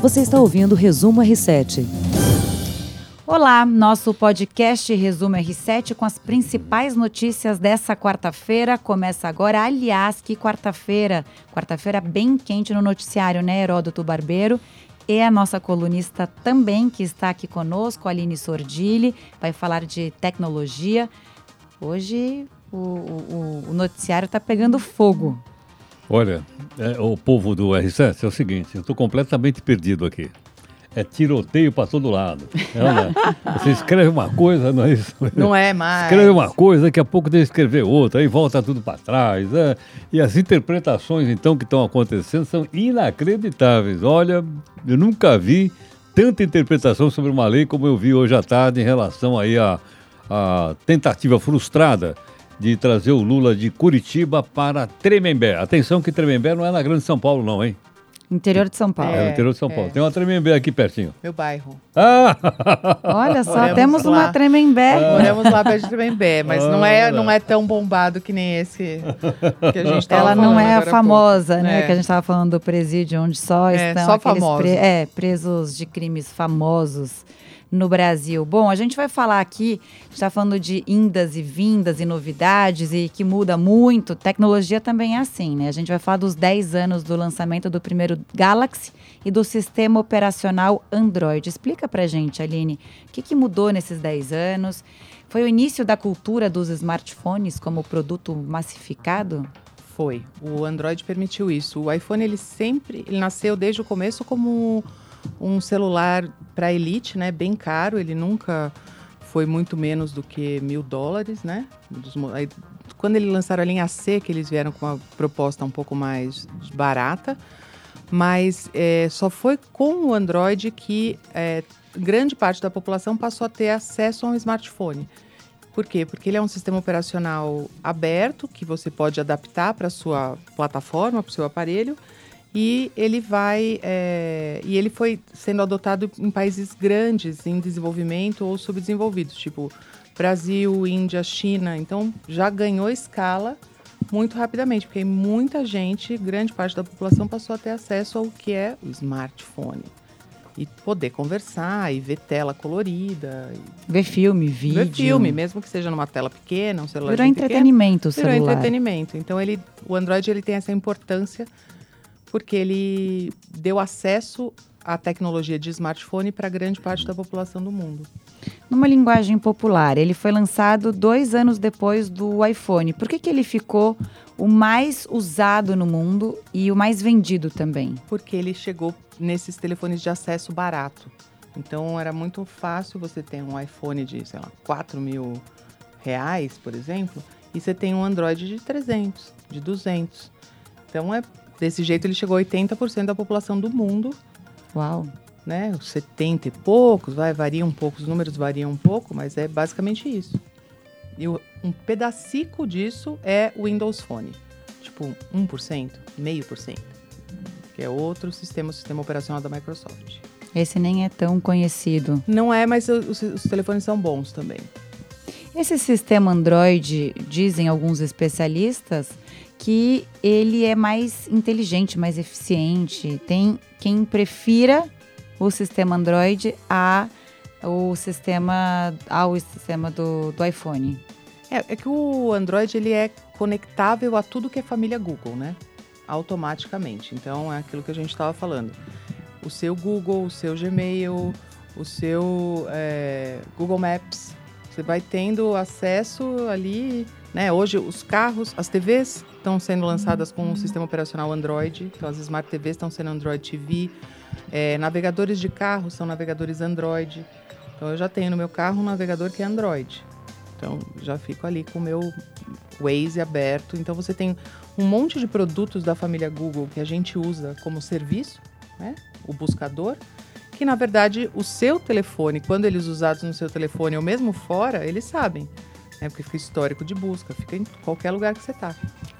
Você está ouvindo o Resumo R7. Olá, nosso podcast Resumo R7 com as principais notícias dessa quarta-feira. Começa agora, aliás, que quarta-feira. Quarta-feira bem quente no noticiário, né, Heródoto Barbeiro? E a nossa colunista também, que está aqui conosco, Aline Sordilli, vai falar de tecnologia. Hoje o, o, o noticiário está pegando fogo. Olha, é, o povo do R7 é o seguinte, eu estou completamente perdido aqui. É tiroteio para todo lado. É, você escreve uma coisa, não é isso? Não é mais. Escreve uma coisa, daqui a pouco tem que escrever outra, aí volta tudo para trás. É. E as interpretações, então, que estão acontecendo são inacreditáveis. Olha, eu nunca vi tanta interpretação sobre uma lei como eu vi hoje à tarde em relação aí à, à tentativa frustrada de trazer o Lula de Curitiba para Tremembé. Atenção que Tremembé não é na Grande São Paulo, não, hein? Interior de São Paulo. É, no interior de São Paulo. É. Tem uma Tremembé aqui pertinho. Meu bairro. Ah! Olha só, Moremos temos lá. uma Tremembé. Ah. Moramos lá perto de Tremembé, mas ah, não, é, não é tão bombado que nem esse que a gente Ela não é a famosa, né? É. Que a gente estava falando do presídio, onde só é, estão só aqueles pre é, presos de crimes famosos no Brasil. Bom, a gente vai falar aqui, está falando de indas e vindas e novidades e que muda muito. Tecnologia também é assim, né? A gente vai falar dos 10 anos do lançamento do primeiro Galaxy e do sistema operacional Android. Explica pra gente, Aline, o que, que mudou nesses 10 anos? Foi o início da cultura dos smartphones como produto massificado? Foi. O Android permitiu isso. O iPhone ele sempre, ele nasceu desde o começo como um celular para elite, né? Bem caro, ele nunca foi muito menos do que mil dólares, né? Dos, aí, quando eles lançaram a linha C, que eles vieram com uma proposta um pouco mais barata, mas é, só foi com o Android que é, grande parte da população passou a ter acesso a um smartphone. Por quê? Porque ele é um sistema operacional aberto que você pode adaptar para sua plataforma, para o seu aparelho e ele vai é, e ele foi sendo adotado em países grandes em desenvolvimento ou subdesenvolvidos, tipo Brasil, Índia, China. Então já ganhou escala muito rapidamente, porque muita gente, grande parte da população passou a ter acesso ao que é o smartphone. E poder conversar e ver tela colorida. Ver filme, vídeo. Ver filme, mesmo que seja numa tela pequena, um celular Virou entretenimento o celular. Virou entretenimento. Então ele, o Android ele tem essa importância porque ele deu acesso à tecnologia de smartphone para grande parte da população do mundo. Numa linguagem popular, ele foi lançado dois anos depois do iPhone. Por que, que ele ficou o mais usado no mundo e o mais vendido também? Porque ele chegou nesses telefones de acesso barato. Então era muito fácil você ter um iPhone de, sei lá, 4 mil reais, por exemplo, e você tem um Android de 300, de 200. Então é Desse jeito, ele chegou a 80% da população do mundo. Uau! Né? 70 e poucos, vai, varia um pouco, os números variam um pouco, mas é basicamente isso. E um pedacico disso é o Windows Phone. Tipo, 1%, meio por cento. Que é outro sistema, o sistema operacional da Microsoft. Esse nem é tão conhecido. Não é, mas os, os telefones são bons também. Esse sistema Android, dizem alguns especialistas, que ele é mais inteligente, mais eficiente. Tem quem prefira o sistema Android a o sistema ao sistema do, do iPhone. É, é que o Android ele é conectável a tudo que é família Google, né? Automaticamente. Então é aquilo que a gente estava falando. O seu Google, o seu Gmail, o seu é, Google Maps, você vai tendo acesso ali, né? Hoje os carros, as TVs estão sendo lançadas com o um sistema operacional Android, então as Smart TVs estão sendo Android TV. É, navegadores de carro são navegadores Android. Então eu já tenho no meu carro um navegador que é Android. Então já fico ali com o meu Waze aberto. Então você tem um monte de produtos da família Google que a gente usa como serviço, né? O buscador que na verdade o seu telefone, quando eles usados no seu telefone ou mesmo fora, eles sabem. Né? Porque fica histórico de busca, fica em qualquer lugar que você está.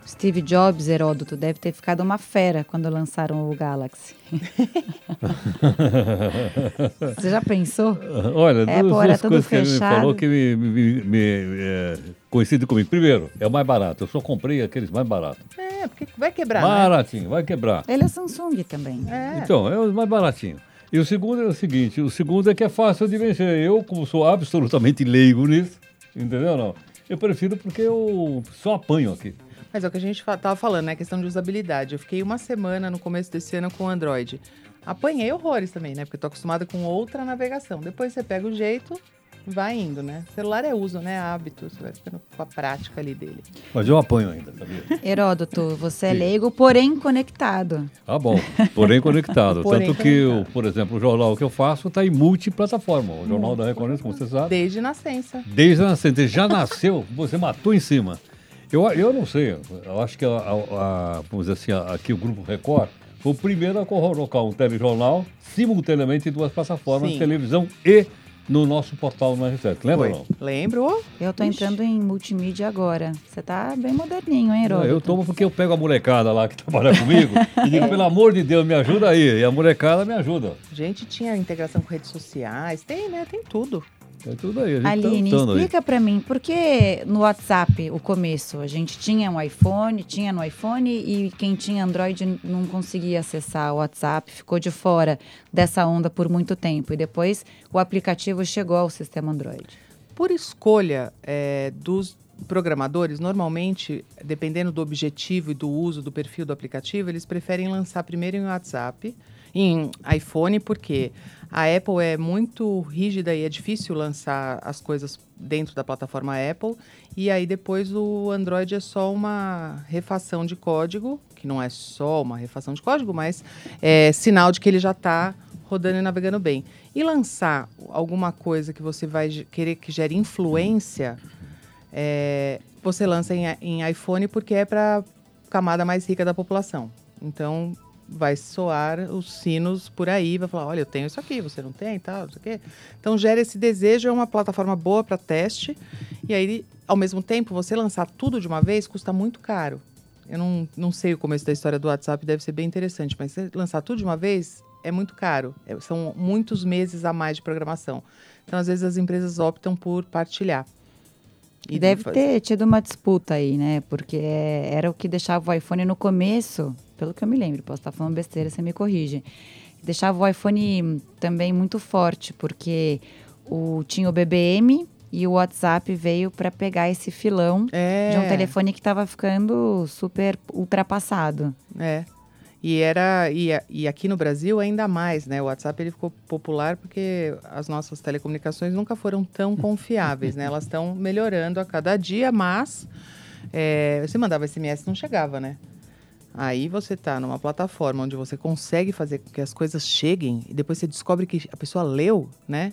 Steve Jobs, Heródoto, deve ter ficado uma fera quando lançaram o Galaxy. você já pensou? Olha, é, duas, duas coisas fechado. que ele me falou que me, me, me é, coincide comigo. Primeiro, é o mais barato. Eu só comprei aqueles mais baratos. É, porque vai quebrar. Baratinho, né? vai quebrar. Ele é Samsung também. É. Então, é o mais baratinho. E o segundo é o seguinte, o segundo é que é fácil de vencer. Eu, como sou absolutamente leigo nisso, entendeu não? Eu prefiro porque eu só apanho aqui. Mas é o que a gente fa- tava falando, né? Questão de usabilidade. Eu fiquei uma semana no começo desse ano com o Android. Apanhei horrores também, né? Porque tô acostumada com outra navegação. Depois você pega o jeito, vai indo, né? Celular é uso, né? Hábito. Você vai ficando com a prática ali dele. Mas eu apanho ainda, sabia? Heródoto, você é Sim. leigo, porém conectado. Ah, bom. Porém conectado. Porém Tanto que, conectado. eu, por exemplo, o jornal que eu faço está em multiplataforma. O Jornal da Record, como você sabe. Desde nascença. Desde a nascença, já nasceu, você matou em cima. Eu, eu não sei, eu acho que, a, a- a- vamos dizer assim, a- aqui o Grupo Record foi o primeiro a colocar um telejornal simultaneamente em duas plataformas, Sim. televisão e no nosso portal no R7. Lembra Foi. não? Lembro. Eu tô Ixi. entrando em multimídia agora. Você tá bem moderninho, hein, Heródoto? eu tomo porque eu pego a molecada lá que trabalha comigo e digo, pelo amor de Deus, me ajuda aí. E a molecada me ajuda. Gente, tinha integração com redes sociais. Tem, né? Tem tudo. É tudo aí. A gente tá Aline, aí. explica pra mim, por que no WhatsApp, o começo, a gente tinha um iPhone, tinha no iPhone e quem tinha Android não conseguia acessar o WhatsApp, ficou de fora dessa onda por muito tempo. E depois o aplicativo chegou ao sistema Android. Por escolha é, dos programadores, normalmente, dependendo do objetivo e do uso do perfil do aplicativo, eles preferem lançar primeiro em WhatsApp, em iPhone, porque a Apple é muito rígida e é difícil lançar as coisas dentro da plataforma Apple. E aí depois o Android é só uma refação de código, que não é só uma refação de código, mas é sinal de que ele já está rodando e navegando bem. E lançar alguma coisa que você vai querer que gere influência, é, você lança em, em iPhone porque é para camada mais rica da população. Então vai soar os sinos por aí, vai falar, olha, eu tenho isso aqui, você não tem, tal, não sei o quê. Então gera esse desejo, é uma plataforma boa para teste. E aí, ao mesmo tempo, você lançar tudo de uma vez custa muito caro. Eu não, não sei o começo da história do WhatsApp, deve ser bem interessante, mas lançar tudo de uma vez é muito caro. É- são muitos meses a mais de programação. Então, às vezes, as empresas optam por partilhar. E deve ter tido uma disputa aí, né? Porque era o que deixava o iPhone no começo, pelo que eu me lembro, posso estar falando besteira, você me corrige. Deixava o iPhone também muito forte, porque o, tinha o BBM e o WhatsApp veio para pegar esse filão É, de um telefone que estava ficando super ultrapassado. É. E era e, e aqui no Brasil ainda mais, né? O WhatsApp ele ficou popular porque as nossas telecomunicações nunca foram tão confiáveis, né? Elas estão melhorando a cada dia, mas é, você mandava SMS não chegava, né? Aí você tá numa plataforma onde você consegue fazer com que as coisas cheguem e depois você descobre que a pessoa leu, né?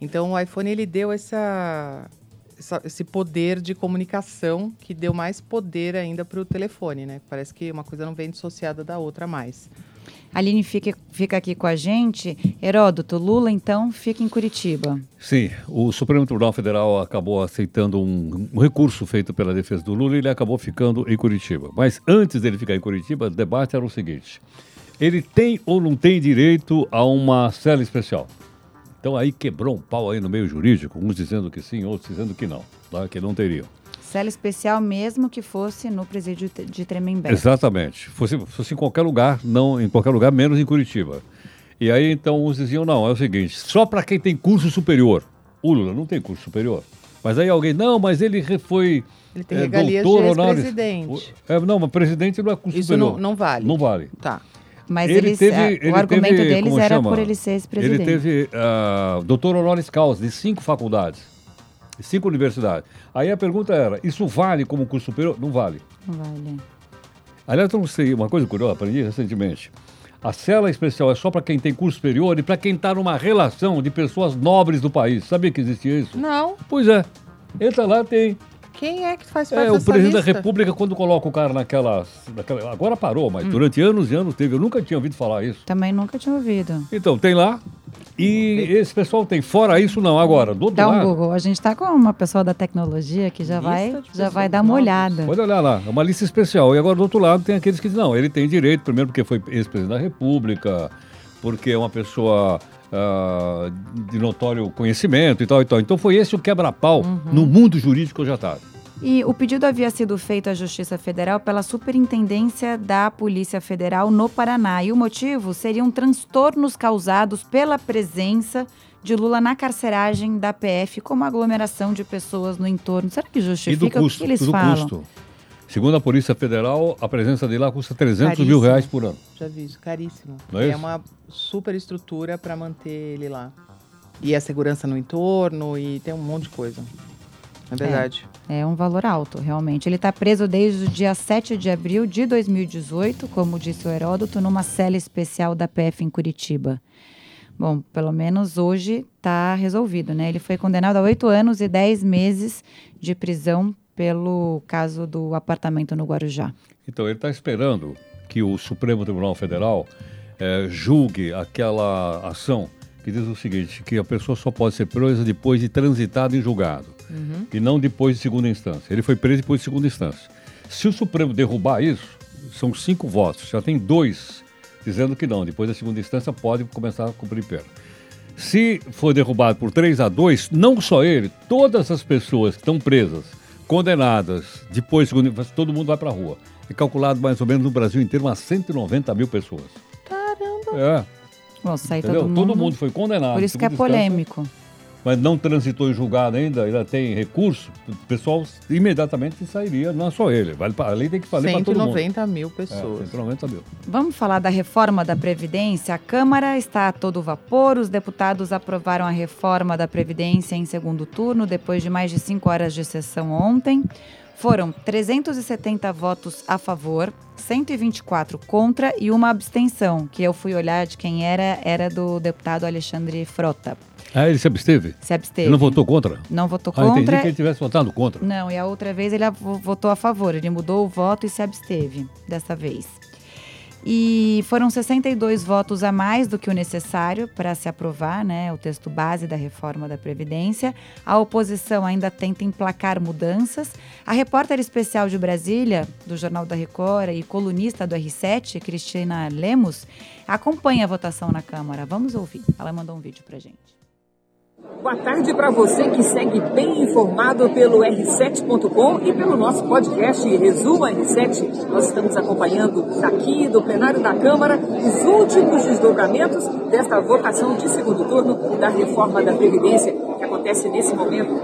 Então o iPhone ele deu essa, essa- esse poder de comunicação que deu mais poder ainda para o telefone, né? Parece que uma coisa não vem dissociada da outra mais. A Aline fica, fica aqui com a gente. Heródoto, Lula, então, fica em Curitiba. Sim, o Supremo Tribunal Federal acabou aceitando um, um recurso feito pela defesa do Lula e ele acabou ficando em Curitiba. Mas antes dele ficar em Curitiba, o debate era o seguinte: ele tem ou não tem direito a uma cela especial? Então aí quebrou um pau aí no meio jurídico, uns dizendo que sim, outros dizendo que não, tá? que não teriam. Cela especial mesmo que fosse no presídio de Tremembé. Exatamente. Fosse, fosse em qualquer lugar, não em qualquer lugar, menos em Curitiba. E aí então uns diziam, não, é o seguinte, só para quem tem curso superior. O Lula não tem curso superior. Mas aí alguém, não, mas ele foi Ele tem é, regalias de doutor ex-presidente. É, não, mas presidente não é curso Isso superior. não, não vale. Não vale. Tá. Mas Ele eles, teve- a- ele o argumento teve, deles era chama? por ele ser ex-presidente. Ele teve ah, doutor honoris causa de cinco faculdades, de cinco universidades. Aí a pergunta era, isso vale como curso superior? Não vale. Não vale. Aliás, eu não sei, uma coisa curiosa, aprendi recentemente. A cela especial é só para quem tem curso superior e para quem está numa relação de pessoas nobres do país. Sabia que existia isso? Não. Pois é. Entra lá, tem. Quem é que faz parte É, o presidente lista? da República, quando coloca o cara naquela, naquela. Agora parou, Hum. mas durante anos e anos teve. Eu nunca tinha ouvido falar isso. Também nunca tinha ouvido. Então, tem lá. E esse pessoal tem. Fora isso, não. Agora, do outro Dá um lado. Google. A gente tá com uma pessoa da tecnologia que já vai, já vai dar uma olhada. Pode olhar lá, é uma lista especial. E agora, do outro lado, tem aqueles que dizem, não, ele tem direito, primeiro porque foi ex-presidente da República, porque é uma pessoa ah, de notório conhecimento e tal e tal. Então foi esse o quebra-pau Uhum. no mundo jurídico que eu já estava. E o pedido havia sido feito à Justiça Federal pela Superintendência da Polícia Federal no Paraná. E o motivo seriam transtornos causados pela presença de Lula na carceragem da PF, como aglomeração de pessoas no entorno. Será que E do justifica custo, o que eles do falam? custo. Segundo a Polícia Federal, a presença dele lá custa 300 mil Caríssimo. reais por ano. Já vi isso, caríssimo. Não é é isso? uma super estrutura para manter ele lá. E a segurança no entorno e tem um monte de coisa. É verdade. É um valor alto, realmente. Ele está preso desde o dia 7 de abril de 2018, como disse o Heródoto, numa cela especial da PF em Curitiba. Bom, pelo menos hoje está resolvido, né? Ele foi condenado a oito anos e dez meses de prisão pelo caso do apartamento no Guarujá. Então, ele está esperando que o Supremo Tribunal Federal eh, julgue aquela ação que diz o seguinte, que a pessoa só pode ser presa depois de transitado em julgado e não depois de segunda instância. Ele foi preso depois de segunda instância. Se o Supremo derrubar isso, são cinco votos, já tem dois dizendo que não, depois da segunda instância pode começar a cumprir pena. Se for derrubado por 3 a 2, não só ele, todas as pessoas que estão presas, condenadas, depois, segundo, todo mundo vai para a rua. É calculado mais ou menos no Brasil inteiro umas 190 mil pessoas. Caramba! É, sair entendeu? todo Todo mundo. mundo, foi condenado. Por isso que é segunda instância, polêmico. Mas não transitou em julgado ainda, ainda tem recurso, o pessoal imediatamente sairia, não é só ele. Vale pra, a lei tem que valer para todo mundo. 190 mil É, pessoas. 190 mil. Vamos falar da reforma da Previdência. A Câmara está a todo vapor. Os deputados aprovaram a reforma da Previdência em segundo turno, depois de mais de cinco horas de sessão ontem. Foram 370 votos a favor, 124 contra e uma abstenção, que eu fui olhar de quem era, era do deputado Alexandre Frota. Ah, ele se absteve? Se absteve. Ele não votou contra? Não votou Ah, entendi contra. que ele tivesse votado contra. Não, e a outra vez ele vo- votou a favor. Ele mudou o voto e se absteve dessa vez. E foram 62 votos a mais do que o necessário para se aprovar né, o texto base da reforma da Previdência. A oposição ainda tenta emplacar mudanças. A repórter especial de Brasília, do Jornal da Record e colunista do R7, Cristina Lemos, acompanha a votação na Câmara. Vamos ouvir. Ela mandou um vídeo para gente. Boa tarde para você que segue bem informado pelo R7.com e pelo nosso podcast Resumo R7. Nós estamos acompanhando daqui do plenário da Câmara os últimos desdobramentos desta votação de segundo turno da reforma da Previdência que acontece nesse momento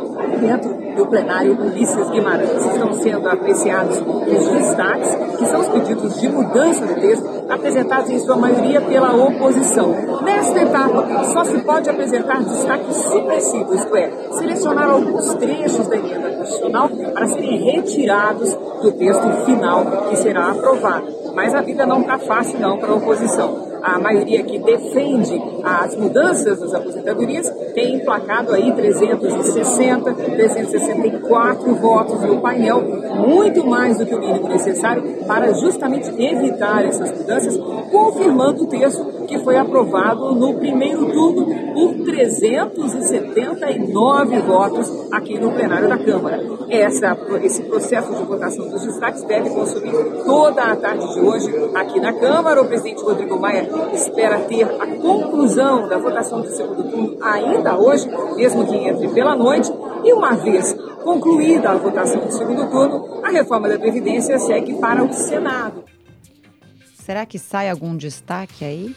dentro do plenário Ulisses Guimarães. Estão sendo apreciados os destaques, que são os pedidos de mudança do texto, apresentados em sua maioria pela oposição. Nesta etapa, só se pode apresentar destaques supressivos, isto é, selecionar alguns trechos da emenda constitucional para serem retirados do texto final que será aprovado. Mas a vida não está fácil não para a oposição. A maioria que defende as mudanças das aposentadorias tem emplacado aí 360, 364 votos no painel, muito mais do que o mínimo necessário para justamente evitar essas mudanças, confirmando o texto que foi aprovado no primeiro turno por 379 votos aqui no plenário da Câmara. Essa, esse processo de votação dos destaques deve consumir toda a tarde de hoje aqui na Câmara. O presidente Rodrigo Maia espera ter a conclusão da votação do segundo turno ainda hoje, mesmo que entre pela noite. E uma vez concluída a votação do segundo turno, a reforma da Previdência segue para o Senado. Será que sai algum destaque aí?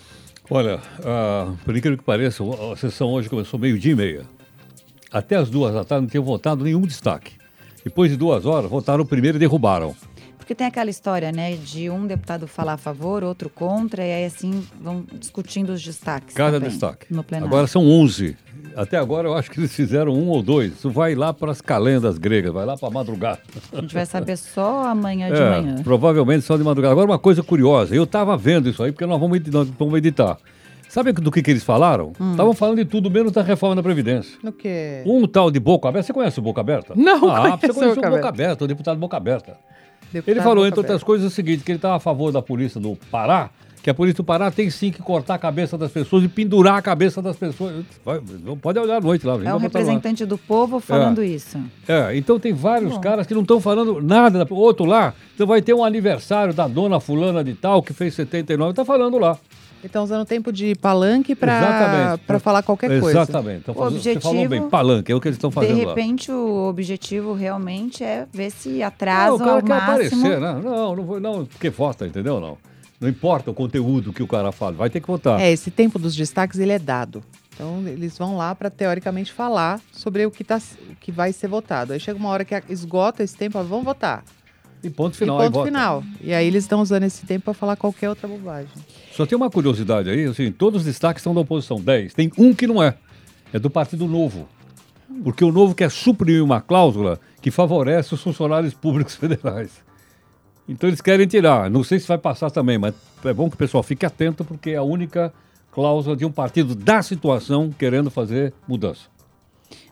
Olha, ah, por incrível que pareça, a sessão hoje começou meio-dia e meia. Até as duas da tarde não tinham votado nenhum destaque. Depois de duas horas, votaram o primeiro e derrubaram. Porque tem aquela história, né, de um deputado falar a favor, outro contra, e aí assim vão discutindo os destaques. Cada também, destaque. No plenário. Agora são 11. Até agora eu acho que eles fizeram um ou dois. Isso vai lá para as calendas gregas, vai lá para a madrugada. A gente vai saber só amanhã de É, manhã. provavelmente só de madrugada. Agora uma coisa curiosa, eu estava vendo isso aí porque nós vamos, nós vamos editar. Sabe do que, que eles falaram? Hum. Estavam falando de tudo menos da reforma da Previdência. No que? Um tal de Boca Aberta, você conhece o Boca Aberta? Não ah, você conhece o Boca Boca. Aberta, o deputado Boca Aberta. Deputado Ele falou, entre outras coisas, o seguinte, que ele estava a favor da polícia do Pará, que a polícia do Pará tem sim que cortar a cabeça das pessoas e pendurar a cabeça das pessoas. Vai, pode olhar à noite lá. É o botar lá. representante do povo falando isso. É, então tem vários Bom. caras que não estão falando nada. da- Outro lá, então vai ter um aniversário da dona fulana de tal, que fez 79, está falando lá. Então usando o tempo de palanque para falar qualquer coisa. Exatamente. Então, O fazendo- Você falou objetivo- bem, palanque, é o que eles estão De fazendo lá. repente, o objetivo realmente é ver se Não, o atrasa cara quer máximo. aparecer, né? Não, não vou, não, porque vota, entendeu? Não. Não importa o conteúdo que o cara fala, vai ter que votar. É, esse tempo dos destaques ele é dado. Então eles vão lá para teoricamente falar sobre o que tá o que vai ser votado. Aí chega uma hora que esgota esse tempo, ó, vamos votar. E ponto final. e aí ponto vota. final. E aí eles estão usando esse tempo para falar qualquer outra bobagem. Só tem uma curiosidade aí, assim, todos os destaques são da oposição, 10. Tem um que não é. É do Partido Novo. Porque o Novo quer suprimir uma cláusula que favorece os funcionários públicos federais. Então eles querem tirar. Não sei se vai passar também, mas é bom que o pessoal fique atento, porque é a única cláusula de um partido da situação querendo fazer mudança.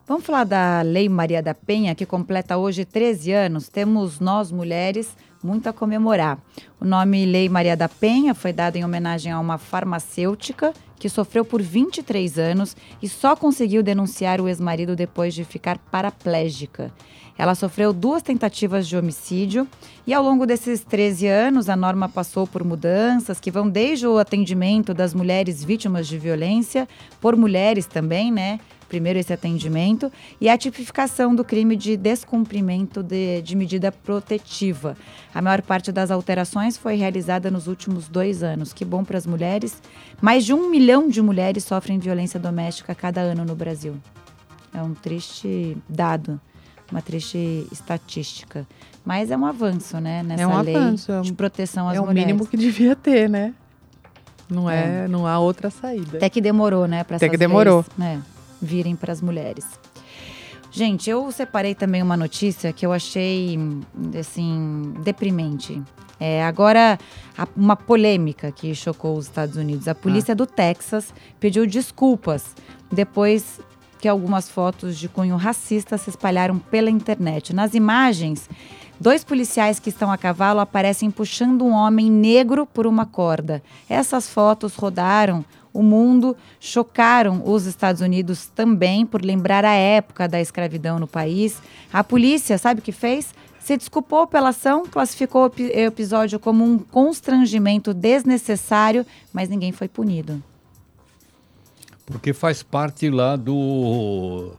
Vamos falar da Lei Maria da Penha, que completa hoje 13 anos. Temos nós, mulheres, muito a comemorar. O nome Lei Maria da Penha foi dado em homenagem a uma farmacêutica que sofreu por 23 anos e só conseguiu denunciar o ex-marido depois de ficar paraplégica. Ela sofreu duas tentativas de homicídio e ao longo desses 13 anos a norma passou por mudanças que vão desde o atendimento das mulheres vítimas de violência, por mulheres também, né? Primeiro esse atendimento e a tipificação do crime de descumprimento de, de medida protetiva. A maior parte das alterações foi realizada nos últimos dois anos. Que bom para as mulheres. Mais de um milhão de mulheres sofrem violência doméstica cada ano no Brasil. É um triste dado, uma triste estatística. Mas é um avanço, né? Nessa um lei avanço, é de proteção às é o mulheres. mínimo que devia ter, né? Não é, não há outra saída. Até que demorou, né? Para Até que demorou. né, virem para as mulheres. Gente, eu separei também uma notícia que eu achei, assim, deprimente. É, agora, uma polêmica que chocou os Estados Unidos. A polícia do Texas pediu desculpas depois que algumas fotos de cunho racista se espalharam pela internet. Nas imagens, dois policiais que estão a cavalo aparecem puxando um homem negro por uma corda. Essas fotos rodaram o mundo, chocaram os Estados Unidos também por lembrar a época da escravidão no país. A polícia, sabe o que fez? Se desculpou pela ação, classificou o epi- episódio como um constrangimento desnecessário, mas ninguém foi punido. Porque faz parte lá do.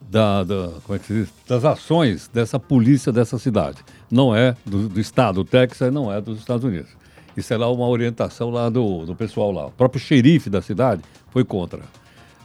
Da, da- como é que se diz? Das ações dessa polícia dessa cidade. Não é do, do estado, o Texas não é dos Estados Unidos. Isso é lá uma orientação lá do, do pessoal lá. O próprio xerife da cidade foi contra.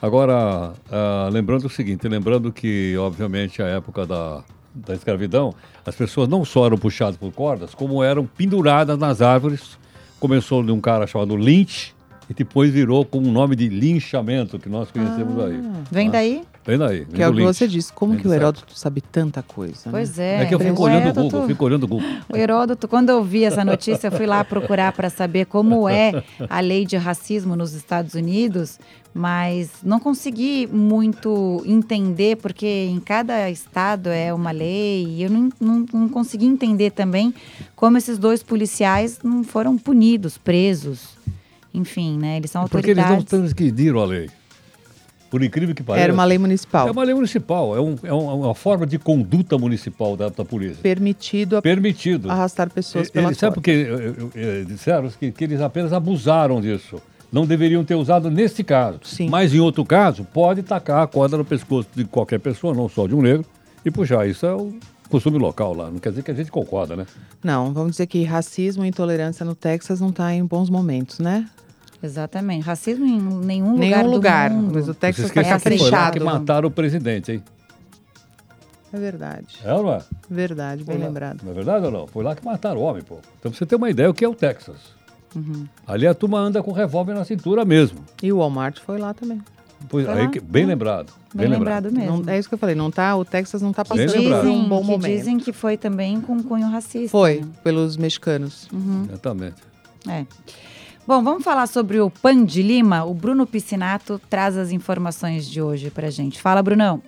Agora, ah, lembrando o seguinte, lembrando que, obviamente, a época da, da escravidão, as pessoas não só eram puxadas por cordas, como eram penduradas nas árvores. Começou de um cara chamado Lynch e depois virou com o nome de linchamento, que nós conhecemos aí. Vem Ah. daí? Daí. Que é o que você disse. Como que o do Heródoto sabe tanta coisa? né? Pois é. É que eu fico o olhando o Heródoto- Google, fico olhando o Google. O Heródoto, quando eu vi essa notícia, eu fui lá procurar para saber como é a lei de racismo nos Estados Unidos, mas não consegui muito entender, porque em cada estado é uma lei, e eu não, não, não consegui entender também como esses dois policiais não foram punidos, presos. Enfim, né? Eles são Porque eles não autoridades. transgrediram a lei. Por incrível que pareça. Era uma lei municipal. É uma lei municipal, é, um- é um- uma forma de conduta municipal da, da polícia. Permitido a- Permitido. arrastar pessoas pela Eles, sabe porque disseram que, que eles apenas abusaram disso. Não deveriam ter usado nesse caso. Sim. Mas em outro caso, pode tacar a corda no pescoço de qualquer pessoa, não só de um negro, e puxar. Isso é o costume local lá. Não quer dizer que a gente concorda, né? Não, vamos dizer que racismo e intolerância no Texas não está em bons momentos, né? Exatamente. Racismo em nenhum lugar Nenhum do lugar. mundo. Mas o Texas está foi lá que caprichado. mataram o presidente, hein? É verdade. É ou não é? Verdade, bem Foi lá. lembrado. Não é verdade ou não? Foi lá que mataram o homem, pô. Então pra você ter uma ideia o que é o Texas. Uhum. Ali a turma anda com revólver na cintura mesmo. E o Walmart foi lá também. Pois, Foi aí lá, que- bem é. lembrado. Bem lembrado mesmo. Não- é isso que eu falei, não tá, o Texas não está Bem passando lembrado. por um dizem, bom que momento. dizem que foi também com cunho racista. Foi, né? pelos mexicanos. Exatamente. É. Bom, vamos falar sobre o Pan de Lima. O Bruno Piscinato traz as informações de hoje pra gente. Fala, Brunão.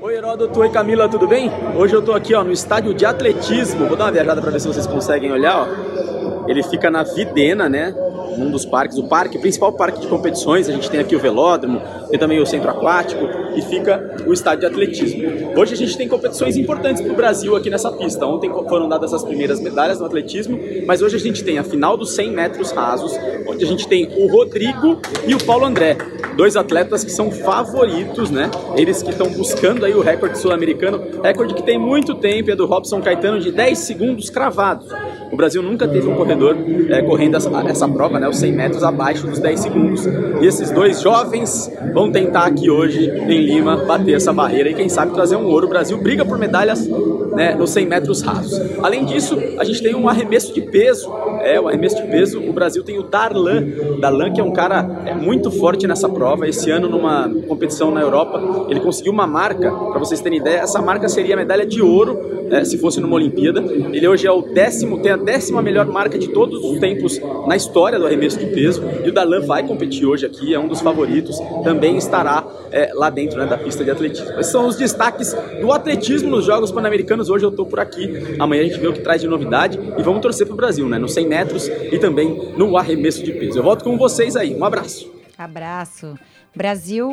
Oi Heródoto, oi Camila, tudo bem? Hoje eu tô aqui ó, no estádio de atletismo. Vou dar uma viajada para ver se vocês conseguem olhar. Ó. Ele fica na Videna, né? Num dos parques, o parque, principal parque de competições. A gente tem aqui o velódromo, tem também o centro aquático e fica o estádio de atletismo. Hoje a gente tem competições importantes para o Brasil aqui nessa pista. Ontem foram dadas as primeiras medalhas no atletismo, mas hoje a gente tem a final dos 100 metros rasos, onde a gente tem o Rodrigo e o Paulo André, dois atletas que são favoritos, né? Eles que estão buscando aí o recorde sul-americano, recorde que tem muito tempo, é do Robson Caetano de 10 segundos cravados. O Brasil nunca teve um corredor é, correndo essa, essa, prova, né, os 100 metros abaixo dos 10 segundos. E esses dois jovens vão tentar aqui hoje em Lima bater essa barreira e quem sabe trazer um ouro. O Brasil briga por medalhas né, nos 100 metros rasos. Além disso, a gente tem um arremesso de peso. É, o arremesso de peso, o Brasil tem o Darlan. Darlan, que é um cara é, muito forte nessa prova. Esse ano, numa competição na Europa, ele conseguiu uma marca, para vocês terem ideia, essa marca seria a medalha de ouro é, se fosse numa Olimpíada. Ele hoje é o décimo, tem a décima melhor marca de todos os tempos na história do arremesso de peso. E o Darlan vai competir hoje aqui, é um dos favoritos. Também estará é, lá dentro né, da pista de atletismo. Esses são os destaques do atletismo nos Jogos Pan-Americanos. Hoje eu estou por aqui. Amanhã a gente vê o que traz de novidade e vamos torcer para o Brasil, né? Nos 100 metros e também no arremesso de peso. Eu volto com vocês aí. Um abraço. Abraço. Brasil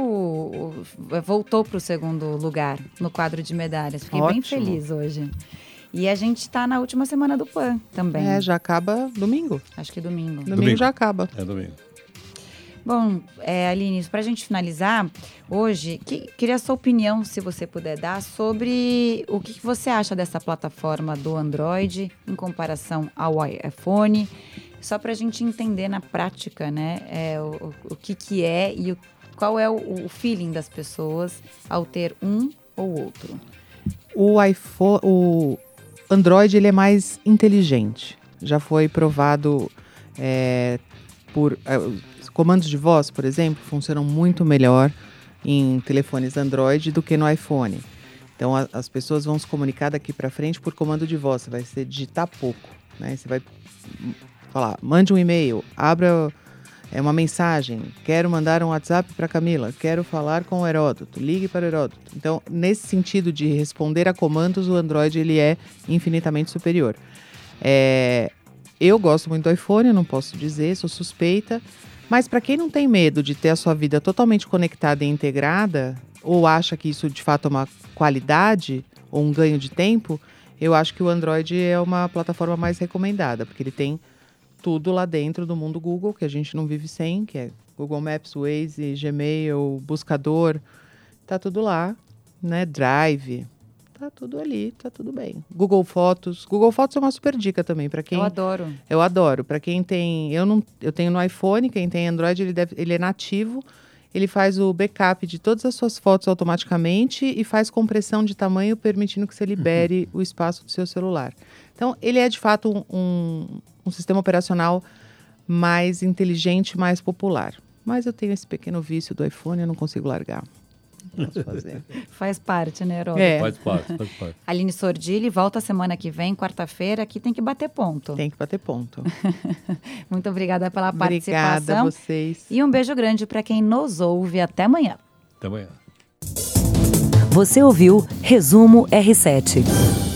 voltou para o segundo lugar no quadro de medalhas. Fiquei Ótimo. bem feliz hoje. E a gente está na última semana do PAN também. É, já acaba domingo. Acho que domingo. Domingo, domingo. já acaba. É domingo. Bom, é, Aline, para a gente finalizar, hoje, que, queria a sua opinião, se você puder dar, sobre o que, você acha dessa plataforma do Android em comparação ao iPhone, só para a gente entender na prática, né, é, o, o que, que é e o qual é o, o feeling das pessoas ao ter um ou outro? O iPhone, o Android ele é mais inteligente. Já foi provado é, por é, comandos de voz, por exemplo, funcionam muito melhor em telefones Android do que no iPhone. Então a, as pessoas vão se comunicar daqui para frente por comando de voz. Você vai ser digitar pouco, né? Você vai falar, mande um e-mail, abra é uma mensagem, quero mandar um WhatsApp para Camila, quero falar com o Heródoto, ligue para o Heródoto. Então, nesse sentido de responder a comandos, o Android ele é infinitamente superior. É, eu gosto muito do iPhone, não posso dizer, sou suspeita, mas para quem não tem medo de ter a sua vida totalmente conectada e integrada, ou acha que isso de fato é uma qualidade ou um ganho de tempo, eu acho que o Android é uma plataforma mais recomendada, porque ele tem tudo lá dentro do mundo Google, que a gente não vive sem, que é Google Maps, Waze, Gmail, buscador, tá tudo lá, né? Drive, tá tudo ali, tá tudo bem. Google Fotos, Google Fotos é uma super dica também para quem Eu adoro. Eu adoro, para quem tem, eu não, eu tenho no iPhone, quem tem Android, ele deve, ele é nativo. Ele faz o backup de todas as suas fotos automaticamente e faz compressão de tamanho, permitindo que você libere uhum. o espaço do seu celular. Então, ele é de fato um, um sistema operacional mais inteligente, mais popular. Mas eu tenho esse pequeno vício do iPhone, eu não consigo largar. Posso fazer. faz parte, né, Herói? É. Faz parte, faz parte. Aline Sordilli volta semana que vem, quarta-feira, aqui tem que bater ponto. Tem que bater ponto. Muito obrigada pela obrigada participação. Obrigada a vocês. E um beijo grande para quem nos ouve. Até amanhã. Até amanhã. Você ouviu Resumo R7.